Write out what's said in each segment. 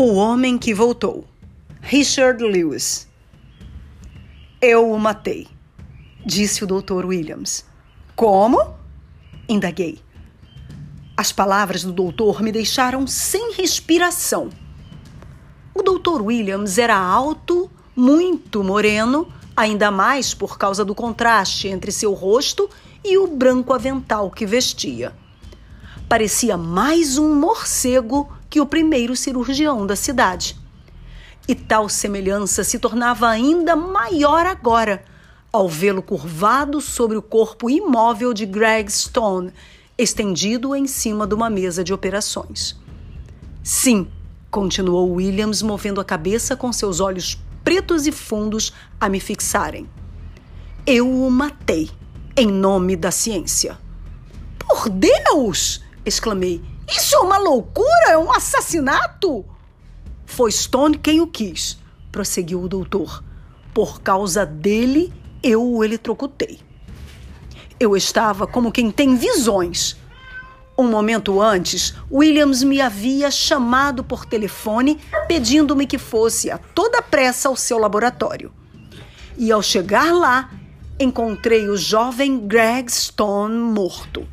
O Homem que Voltou, Richard Lewis. Eu o matei, disse o Dr. Williams. Como? Indaguei. As palavras do doutor me deixaram sem respiração. O Dr. Williams era alto, muito moreno, ainda mais por causa do contraste entre seu rosto e o branco avental que vestia. Parecia mais um morcego que o primeiro cirurgião da cidade. E tal semelhança se tornava ainda maior agora, ao vê-lo curvado sobre o corpo imóvel de Greg Stone, estendido em cima de uma mesa de operações. Sim, continuou Williams, movendo a cabeça com seus olhos pretos e fundos a me fixarem. Eu o matei, em nome da ciência. Por Deus! exclamei. Isso é uma loucura, é um assassinato! Foi Stone quem o quis, prosseguiu o doutor. Por causa dele, eu o eletrocutei. Eu estava como quem tem visões. Um momento antes, Williams me havia chamado por telefone pedindo-me que fosse a toda pressa ao seu laboratório. E ao chegar lá, encontrei o jovem Greg Stone morto.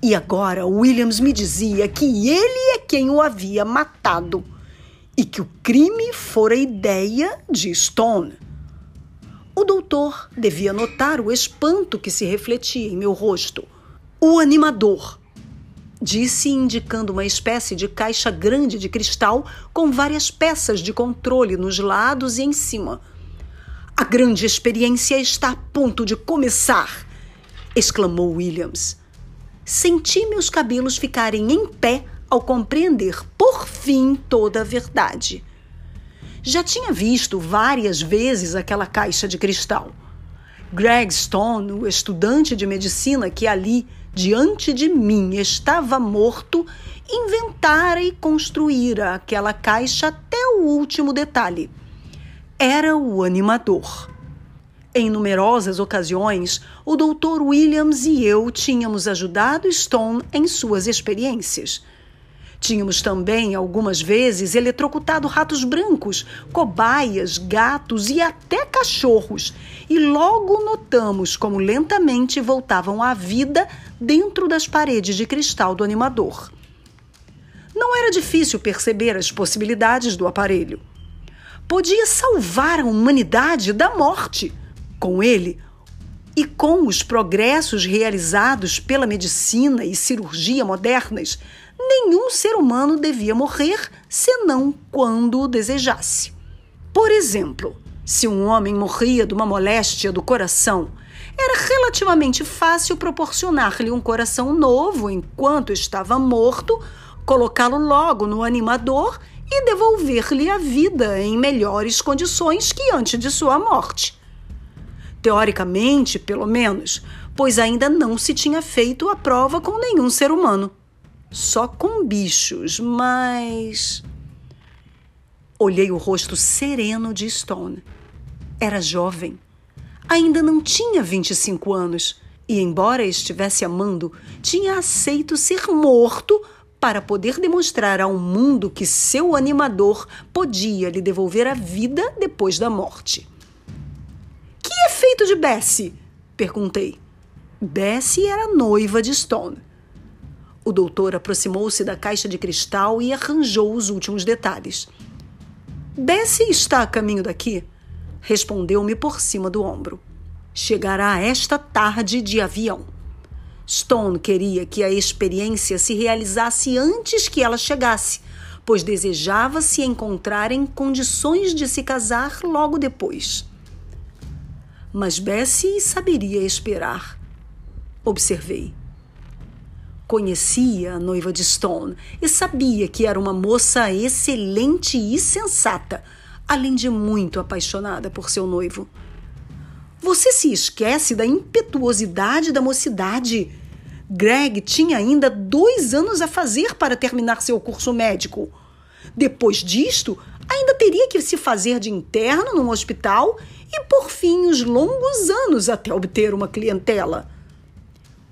E agora Williams me dizia que ele é quem o havia matado e que o crime fora ideia de Stone. O doutor devia notar o espanto que se refletia em meu rosto. O animador, disse indicando uma espécie de caixa grande de cristal com várias peças de controle nos lados e em cima. A grande experiência está a ponto de começar! exclamou Williams. Senti meus cabelos ficarem em pé ao compreender, por fim, toda a verdade. Já tinha visto várias vezes aquela caixa de cristal. Greg Stone, o estudante de medicina que ali, diante de mim, estava morto, inventara e construíra aquela caixa até o último detalhe. Era o animador. Em numerosas ocasiões, o Dr. Williams e eu tínhamos ajudado Stone em suas experiências. Tínhamos também, algumas vezes, eletrocutado ratos brancos, cobaias, gatos e até cachorros, e logo notamos como lentamente voltavam à vida dentro das paredes de cristal do animador. Não era difícil perceber as possibilidades do aparelho. Podia salvar a humanidade da morte com ele e com os progressos realizados pela medicina e cirurgia modernas, nenhum ser humano devia morrer senão quando o desejasse. Por exemplo, se um homem morria de uma moléstia do coração, era relativamente fácil proporcionar-lhe um coração novo enquanto estava morto, colocá-lo logo no animador e devolver-lhe a vida em melhores condições que antes de sua morte teoricamente, pelo menos, pois ainda não se tinha feito a prova com nenhum ser humano. Só com bichos, mas. Olhei o rosto sereno de Stone. Era jovem. Ainda não tinha 25 anos e, embora estivesse amando, tinha aceito ser morto para poder demonstrar ao mundo que seu animador podia lhe devolver a vida depois da morte feito de Bessie? Perguntei. Bessie era noiva de Stone. O doutor aproximou-se da caixa de cristal e arranjou os últimos detalhes. Bessie está a caminho daqui? Respondeu-me por cima do ombro. Chegará esta tarde de avião. Stone queria que a experiência se realizasse antes que ela chegasse, pois desejava se encontrar em condições de se casar logo depois mas Bessie saberia esperar. Observei. Conhecia a noiva de Stone e sabia que era uma moça excelente e sensata, além de muito apaixonada por seu noivo. Você se esquece da impetuosidade da mocidade. Greg tinha ainda dois anos a fazer para terminar seu curso médico. Depois disto, ainda teria que se fazer de interno num hospital e, por fim, os longos anos até obter uma clientela.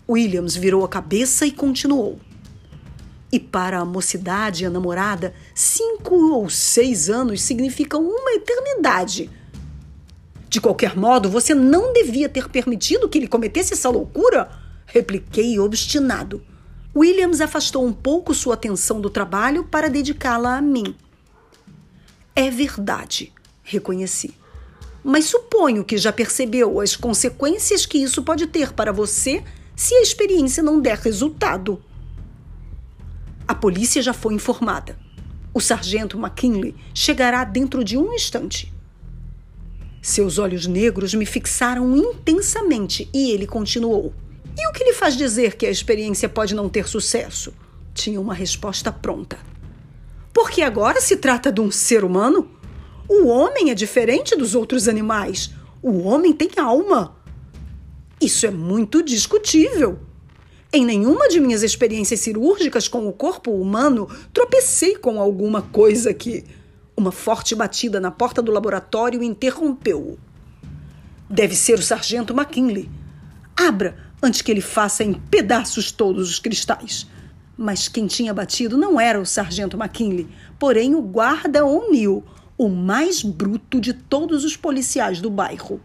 Williams virou a cabeça e continuou. E para a mocidade e a namorada, cinco ou seis anos significam uma eternidade. De qualquer modo, você não devia ter permitido que ele cometesse essa loucura? Repliquei obstinado. Williams afastou um pouco sua atenção do trabalho para dedicá-la a mim. É verdade, reconheci. Mas suponho que já percebeu as consequências que isso pode ter para você se a experiência não der resultado. A polícia já foi informada. O sargento McKinley chegará dentro de um instante. Seus olhos negros me fixaram intensamente e ele continuou. E o que lhe faz dizer que a experiência pode não ter sucesso? Tinha uma resposta pronta. Porque agora se trata de um ser humano. O homem é diferente dos outros animais. O homem tem alma. Isso é muito discutível. Em nenhuma de minhas experiências cirúrgicas com o corpo humano tropecei com alguma coisa que. Uma forte batida na porta do laboratório interrompeu-o. Deve ser o sargento McKinley. Abra antes que ele faça em pedaços todos os cristais. Mas quem tinha batido não era o sargento McKinley, porém o guarda O'Neill, o mais bruto de todos os policiais do bairro.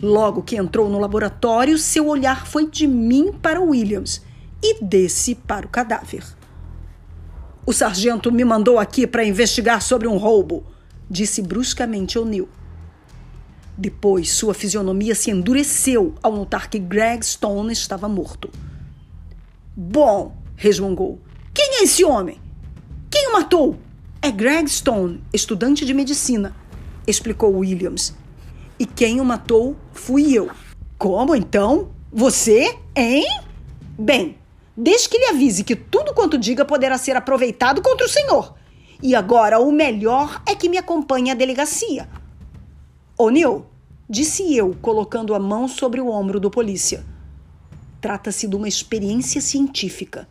Logo que entrou no laboratório, seu olhar foi de mim para Williams e desse para o cadáver. O sargento me mandou aqui para investigar sobre um roubo, disse bruscamente O'Neill. Depois, sua fisionomia se endureceu ao notar que Greg Stone estava morto. Bom, resmungou. Quem é esse homem? Quem o matou? É Greg Stone, estudante de medicina, explicou Williams. E quem o matou fui eu. Como então? Você, hein? Bem, desde que lhe avise que tudo quanto diga poderá ser aproveitado contra o senhor. E agora o melhor é que me acompanhe à delegacia. O'Neill, disse eu, colocando a mão sobre o ombro do polícia. Trata-se de uma experiência científica.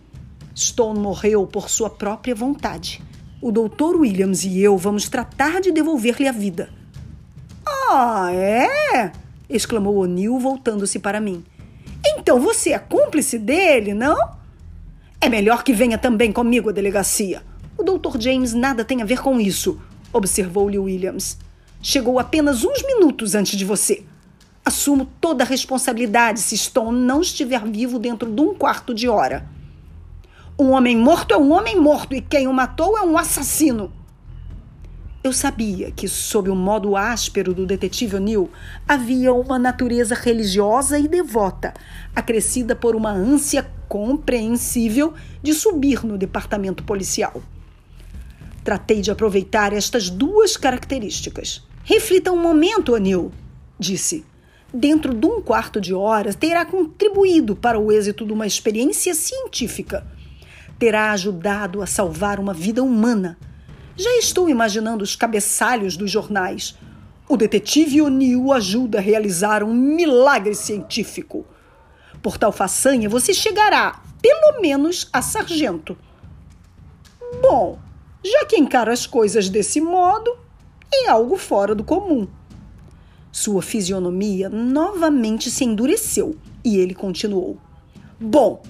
Stone morreu por sua própria vontade. O Dr. Williams e eu vamos tratar de devolver-lhe a vida. Ah, é? exclamou O'Neill, voltando-se para mim. Então você é cúmplice dele, não? É melhor que venha também comigo à delegacia. O Dr. James nada tem a ver com isso, observou-lhe Williams. Chegou apenas uns minutos antes de você. Assumo toda a responsabilidade se Stone não estiver vivo dentro de um quarto de hora. Um homem morto é um homem morto e quem o matou é um assassino. Eu sabia que, sob o modo áspero do detetive O'Neill, havia uma natureza religiosa e devota, acrescida por uma ânsia compreensível de subir no departamento policial. Tratei de aproveitar estas duas características. Reflita um momento, O'Neill, disse. Dentro de um quarto de hora, terá contribuído para o êxito de uma experiência científica. Terá ajudado a salvar uma vida humana já estou imaginando os cabeçalhos dos jornais. O detetive O'Neill ajuda a realizar um milagre científico. Por tal façanha, você chegará, pelo menos, a sargento. Bom, já que encara as coisas desse modo, é algo fora do comum. Sua fisionomia novamente se endureceu e ele continuou. Bom,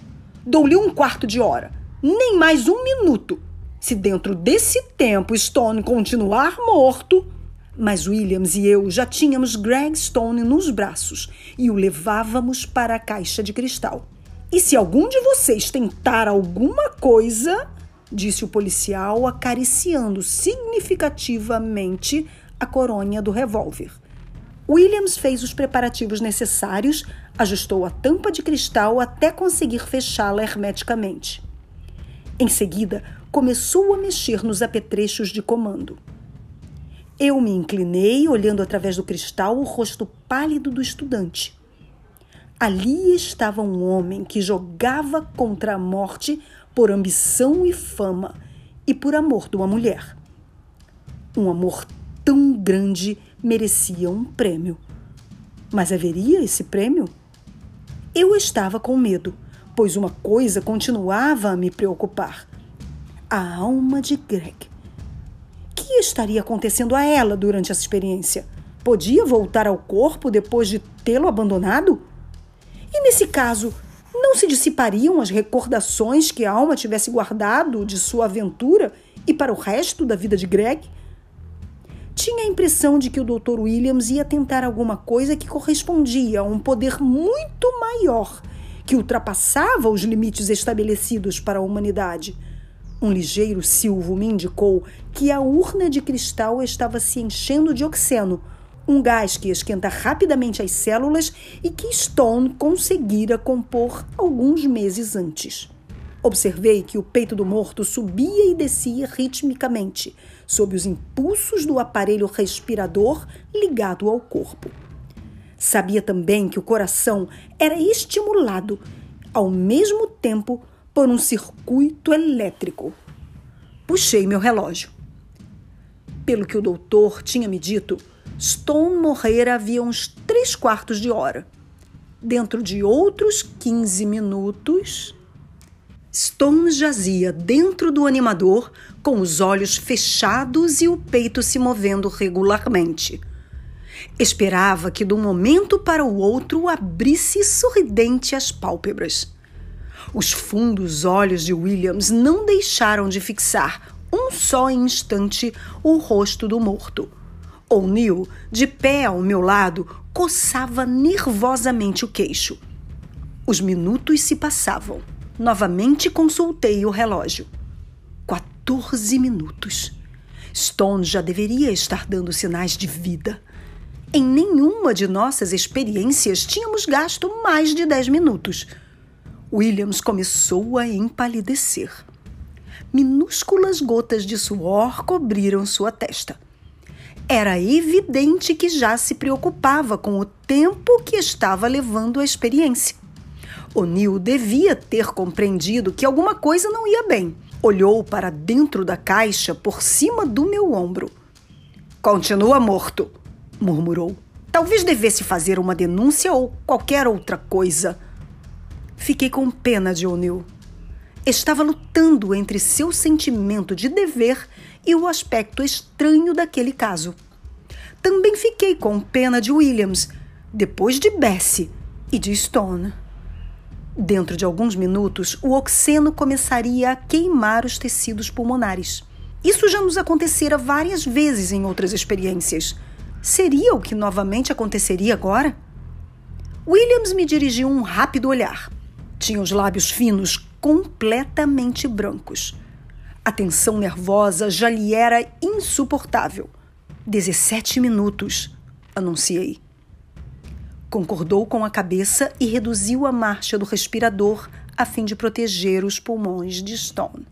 dou-lhe um quarto de hora, nem mais um minuto, se dentro desse tempo Stone continuar morto. Mas Williams e eu já tínhamos Greg Stone nos braços e o levávamos para a caixa de cristal. E se algum de vocês tentar alguma coisa, disse o policial, acariciando significativamente a coronha do revólver. Williams fez os preparativos necessários, ajustou a tampa de cristal até conseguir fechá-la hermeticamente. Em seguida, começou a mexer nos apetrechos de comando. Eu me inclinei, olhando através do cristal o rosto pálido do estudante. Ali estava um homem que jogava contra a morte por ambição e fama e por amor de uma mulher. Um amor tão grande merecia um prêmio. Mas haveria esse prêmio? Eu estava com medo, pois uma coisa continuava a me preocupar a alma de Greg. Que estaria acontecendo a ela durante essa experiência? Podia voltar ao corpo depois de tê-lo abandonado? E nesse caso, Não se dissipariam as recordações que a alma tivesse guardado de sua aventura e para o resto da vida de Greg? Tinha a impressão de que o Dr. Williams ia tentar alguma coisa que correspondia a um poder muito maior, que ultrapassava os limites estabelecidos para a humanidade. Um ligeiro silvo me indicou que a urna de cristal estava se enchendo de oxeno um gás que esquenta rapidamente as células e que Stone conseguira compor alguns meses antes. Observei que o peito do morto subia e descia ritmicamente, sob os impulsos do aparelho respirador ligado ao corpo. Sabia também que o coração era estimulado, ao mesmo tempo, por um circuito elétrico. Puxei meu relógio. Pelo que o doutor tinha me dito, Stone morrera havia uns três quartos de hora. Dentro de outros 15 minutos, Stone jazia dentro do animador com os olhos fechados e o peito se movendo regularmente. Esperava que de um momento para o outro abrisse sorridente as pálpebras. Os fundos olhos de Williams não deixaram de fixar um só instante o rosto do morto O'Neill, de pé ao meu lado, coçava nervosamente o queixo. Os minutos se passavam. Novamente consultei o relógio. 14 minutos. Stone já deveria estar dando sinais de vida. Em nenhuma de nossas experiências tínhamos gasto mais de 10 minutos. Williams começou a empalidecer. Minúsculas gotas de suor cobriram sua testa. Era evidente que já se preocupava com o tempo que estava levando a experiência. O'Neill devia ter compreendido que alguma coisa não ia bem. Olhou para dentro da caixa por cima do meu ombro. Continua morto, murmurou. Talvez devesse fazer uma denúncia ou qualquer outra coisa. Fiquei com pena de O'Neill. Estava lutando entre seu sentimento de dever e o aspecto estranho daquele caso. Também fiquei com pena de Williams, depois de Bessie e de Stone. Dentro de alguns minutos, o oxeno começaria a queimar os tecidos pulmonares. Isso já nos acontecera várias vezes em outras experiências. Seria o que novamente aconteceria agora? Williams me dirigiu um rápido olhar. Tinha os lábios finos completamente brancos. A tensão nervosa já lhe era insuportável. 17 minutos, anunciei. Concordou com a cabeça e reduziu a marcha do respirador a fim de proteger os pulmões de Stone.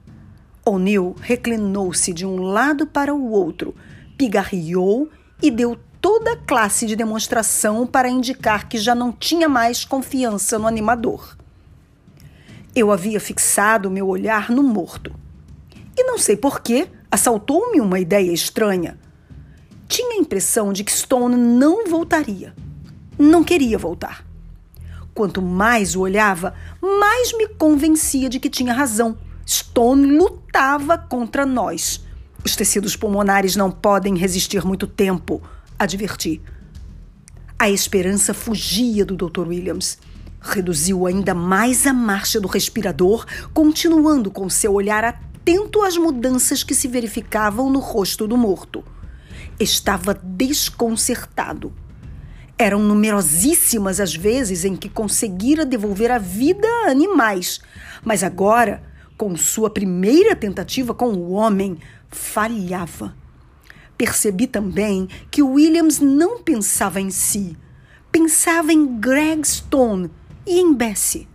O'Neill reclinou-se de um lado para o outro, pigarreou e deu toda classe de demonstração para indicar que já não tinha mais confiança no animador. Eu havia fixado meu olhar no morto. E não sei porquê, assaltou-me uma ideia estranha. Tinha a impressão de que Stone não voltaria. Não queria voltar. Quanto mais o olhava, mais me convencia de que tinha razão. Stone lutava contra nós. Os tecidos pulmonares não podem resistir muito tempo, adverti. A esperança fugia do Dr. Williams. Reduziu ainda mais a marcha do respirador, continuando com seu olhar atento às mudanças que se verificavam no rosto do morto. Estava desconcertado. Eram numerosíssimas as vezes em que conseguira devolver a vida a animais, mas agora, com sua primeira tentativa com o homem, falhava. Percebi também que Williams não pensava em si, pensava em Greg Stone e em Bessie.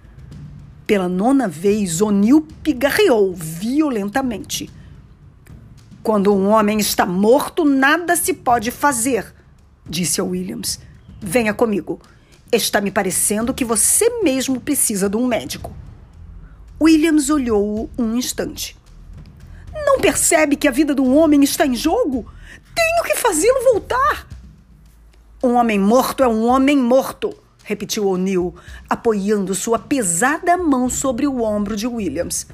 Pela nona vez, O'Neill pigarreou violentamente. Quando um homem está morto, nada se pode fazer, disse a Williams. Venha comigo. Está me parecendo que você mesmo precisa de um médico. Williams olhou-o um instante. Não percebe que a vida de um homem está em jogo? Tenho que fazê-lo voltar. Um homem morto é um homem morto repetiu O'Neill, apoiando sua pesada mão sobre o ombro de Williams.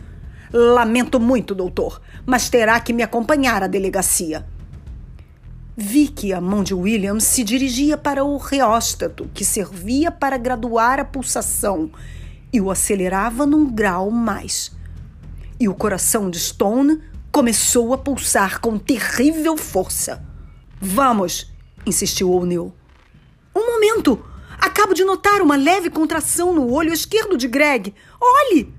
Lamento muito, doutor, mas terá que me acompanhar à delegacia. Vi que a mão de Williams se dirigia para o reóstato, que servia para graduar a pulsação, e o acelerava num grau mais. E o coração de Stone começou a pulsar com terrível força. Vamos, insistiu O'Neill. Um momento! Acabo de notar uma leve contração no olho esquerdo de Greg. Olhe!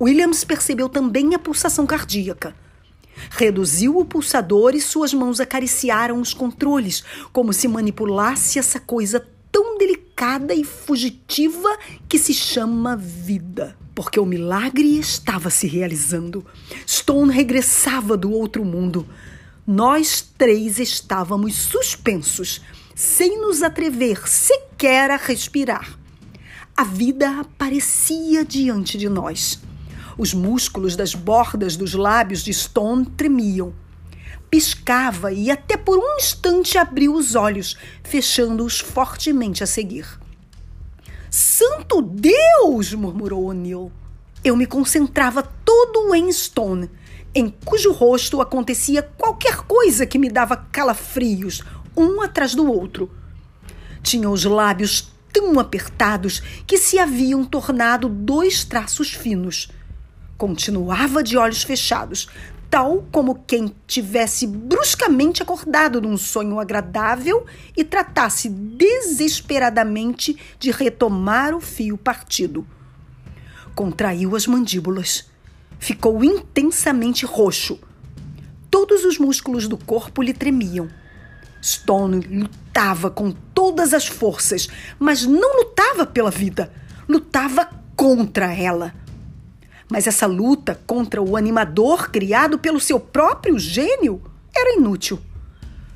Williams percebeu também a pulsação cardíaca. Reduziu o pulsador e suas mãos acariciaram os controles, como se manipulasse essa coisa tão delicada e fugitiva que se chama vida. Porque o milagre estava se realizando. Stone regressava do outro mundo. Nós três estávamos suspensos, sem nos atrever sequer a respirar. A vida aparecia diante de nós. Os músculos das bordas dos lábios de Stone tremiam. Piscava e até por um instante abriu os olhos, fechando-os fortemente a seguir. Santo Deus! murmurou O'Neill. Eu me concentrava todo em Stone, em cujo rosto acontecia qualquer coisa que me dava calafrios, um atrás do outro. Tinha os lábios tão apertados que se haviam tornado dois traços finos. Continuava de olhos fechados, tal como quem tivesse bruscamente acordado num sonho agradável e tratasse desesperadamente de retomar o fio partido. Contraiu as mandíbulas. Ficou intensamente roxo. Todos os músculos do corpo lhe tremiam. Stone lutava com todas as forças, mas não lutava pela vida, lutava contra ela. Mas essa luta contra o animador criado pelo seu próprio gênio era inútil.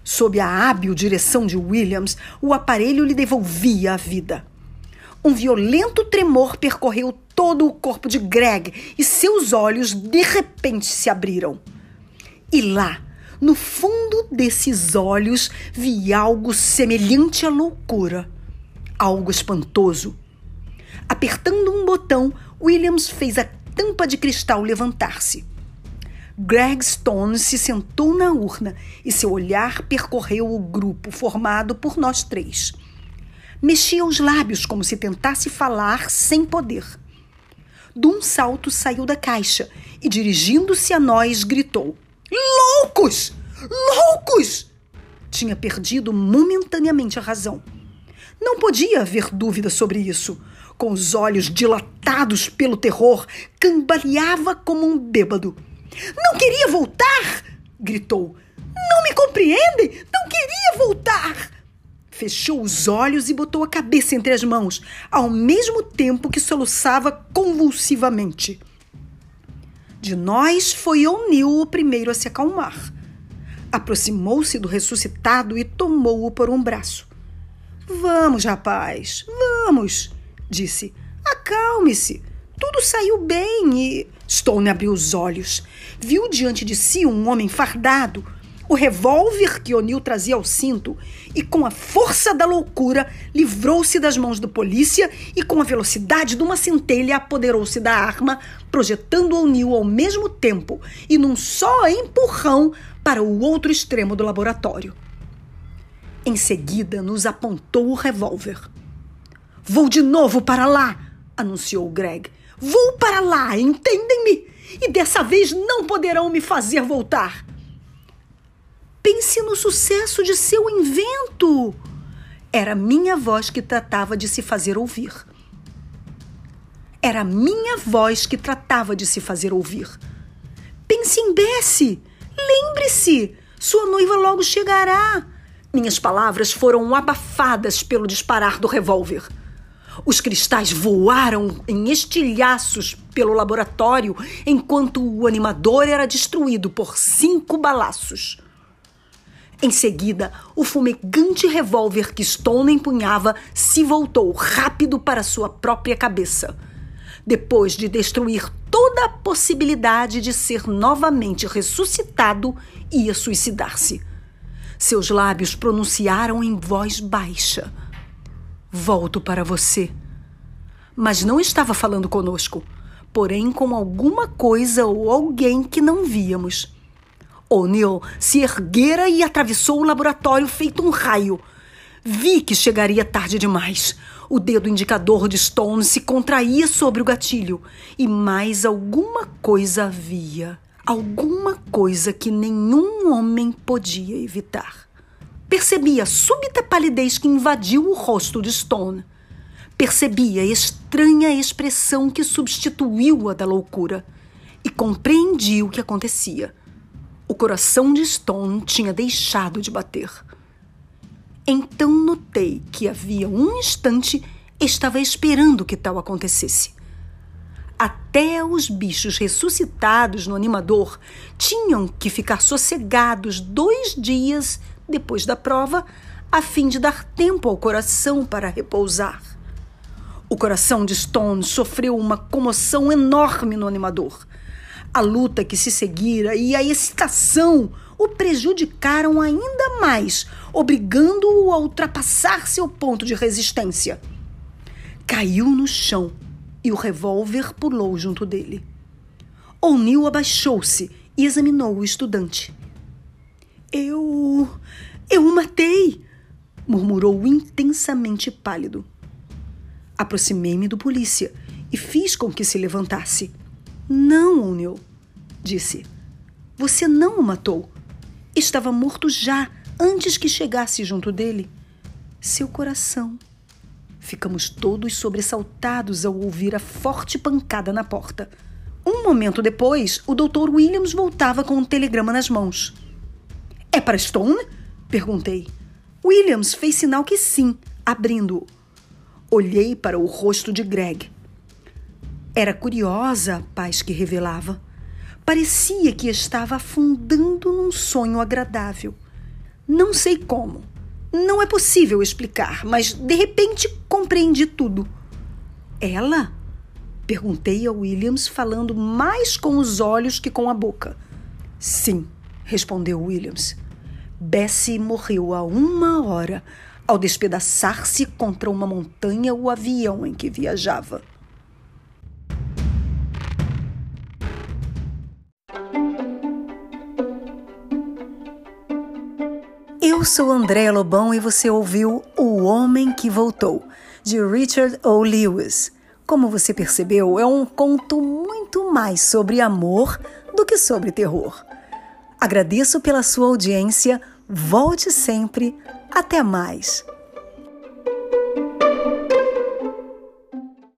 Sob a hábil direção de Williams, o aparelho lhe devolvia a vida. Um violento tremor percorreu todo o corpo de Greg e seus olhos de repente se abriram. E lá, no fundo desses olhos, vi algo semelhante à loucura, algo espantoso. Apertando um botão, Williams fez a tampa de cristal levantar-se. Greg Stone se sentou na urna e seu olhar percorreu o grupo formado por nós três. Mexia os lábios como se tentasse falar sem poder. De um salto saiu da caixa e, dirigindo-se a nós, gritou: Loucos! Loucos! Tinha perdido momentaneamente a razão. Não podia haver dúvida sobre isso com os olhos dilatados pelo terror, cambaleava como um bêbado. Não queria voltar! gritou. Não me compreendem? Não queria voltar! Fechou os olhos e botou a cabeça entre as mãos, ao mesmo tempo que soluçava convulsivamente. De nós foi O'Neill o primeiro a se acalmar. Aproximou-se do ressuscitado e tomou-o por um braço. Vamos, rapaz, vamos disse. Acalme-se. Tudo saiu bem e. Stone abriu os olhos. Viu diante de si um homem fardado, o revólver que O'Neill trazia ao cinto, e com a força da loucura livrou-se das mãos do polícia e, com a velocidade de uma centelha, apoderou-se da arma, projetando O'Neill ao mesmo tempo e num só empurrão para o outro extremo do laboratório. Em seguida, nos apontou o revólver. Vou de novo para lá, anunciou Greg. Vou para lá, entendem-me? E dessa vez não poderão me fazer voltar. Pense no sucesso de seu invento. Era minha voz que tratava de se fazer ouvir. Era minha voz que tratava de se fazer ouvir. Pense em Bessie. Lembre-se, sua noiva logo chegará. Minhas palavras foram abafadas pelo disparar do revólver. Os cristais voaram em estilhaços pelo laboratório enquanto o animador era destruído por cinco balaços. Em seguida, o fumegante revólver que Stone empunhava se voltou rápido para sua própria cabeça. Depois de destruir toda a possibilidade de ser novamente ressuscitado, ia suicidar-se. Seus lábios pronunciaram em voz baixa Volto para você. Mas não estava falando conosco, porém com alguma coisa ou alguém que não víamos. O'Neill se erguera e atravessou o laboratório feito um raio. Vi que chegaria tarde demais. O dedo indicador de Stone se contraía sobre o gatilho e mais alguma coisa havia. Alguma coisa que nenhum homem podia evitar. Percebi a súbita palidez que invadiu o rosto de Stone. Percebi a estranha expressão que substituiu a da loucura e compreendi o que acontecia. O coração de Stone tinha deixado de bater. Então notei que havia um instante estava esperando que tal acontecesse. Até os bichos ressuscitados no animador tinham que ficar sossegados dois dias depois da prova, a fim de dar tempo ao coração para repousar. O coração de Stone sofreu uma comoção enorme no animador. A luta que se seguira e a excitação o prejudicaram ainda mais, obrigando-o a ultrapassar seu ponto de resistência. Caiu no chão e o revólver pulou junto dele. O'Neill abaixou-se e examinou o estudante. Eu. Eu o matei! murmurou intensamente pálido. Aproximei-me do polícia e fiz com que se levantasse. Não, O'Neill, disse. Você não o matou. Estava morto já antes que chegasse junto dele. Seu coração. Ficamos todos sobressaltados ao ouvir a forte pancada na porta. Um momento depois, o Dr. Williams voltava com um telegrama nas mãos. É para Stone? perguntei. Williams fez sinal que sim, abrindo-o. Olhei para o rosto de Greg. Era curiosa a paz que revelava. Parecia que estava afundando num sonho agradável. Não sei como. Não é possível explicar, mas de repente compreendi tudo. Ela? Perguntei a Williams, falando mais com os olhos que com a boca. Sim, respondeu Williams. Bessie morreu há uma hora ao despedaçar-se contra uma montanha o avião em que viajava. Eu sou André Lobão e você ouviu O Homem que Voltou, de Richard O. Lewis. Como você percebeu, é um conto muito mais sobre amor do que sobre terror. Agradeço pela sua audiência Volte sempre. Até mais.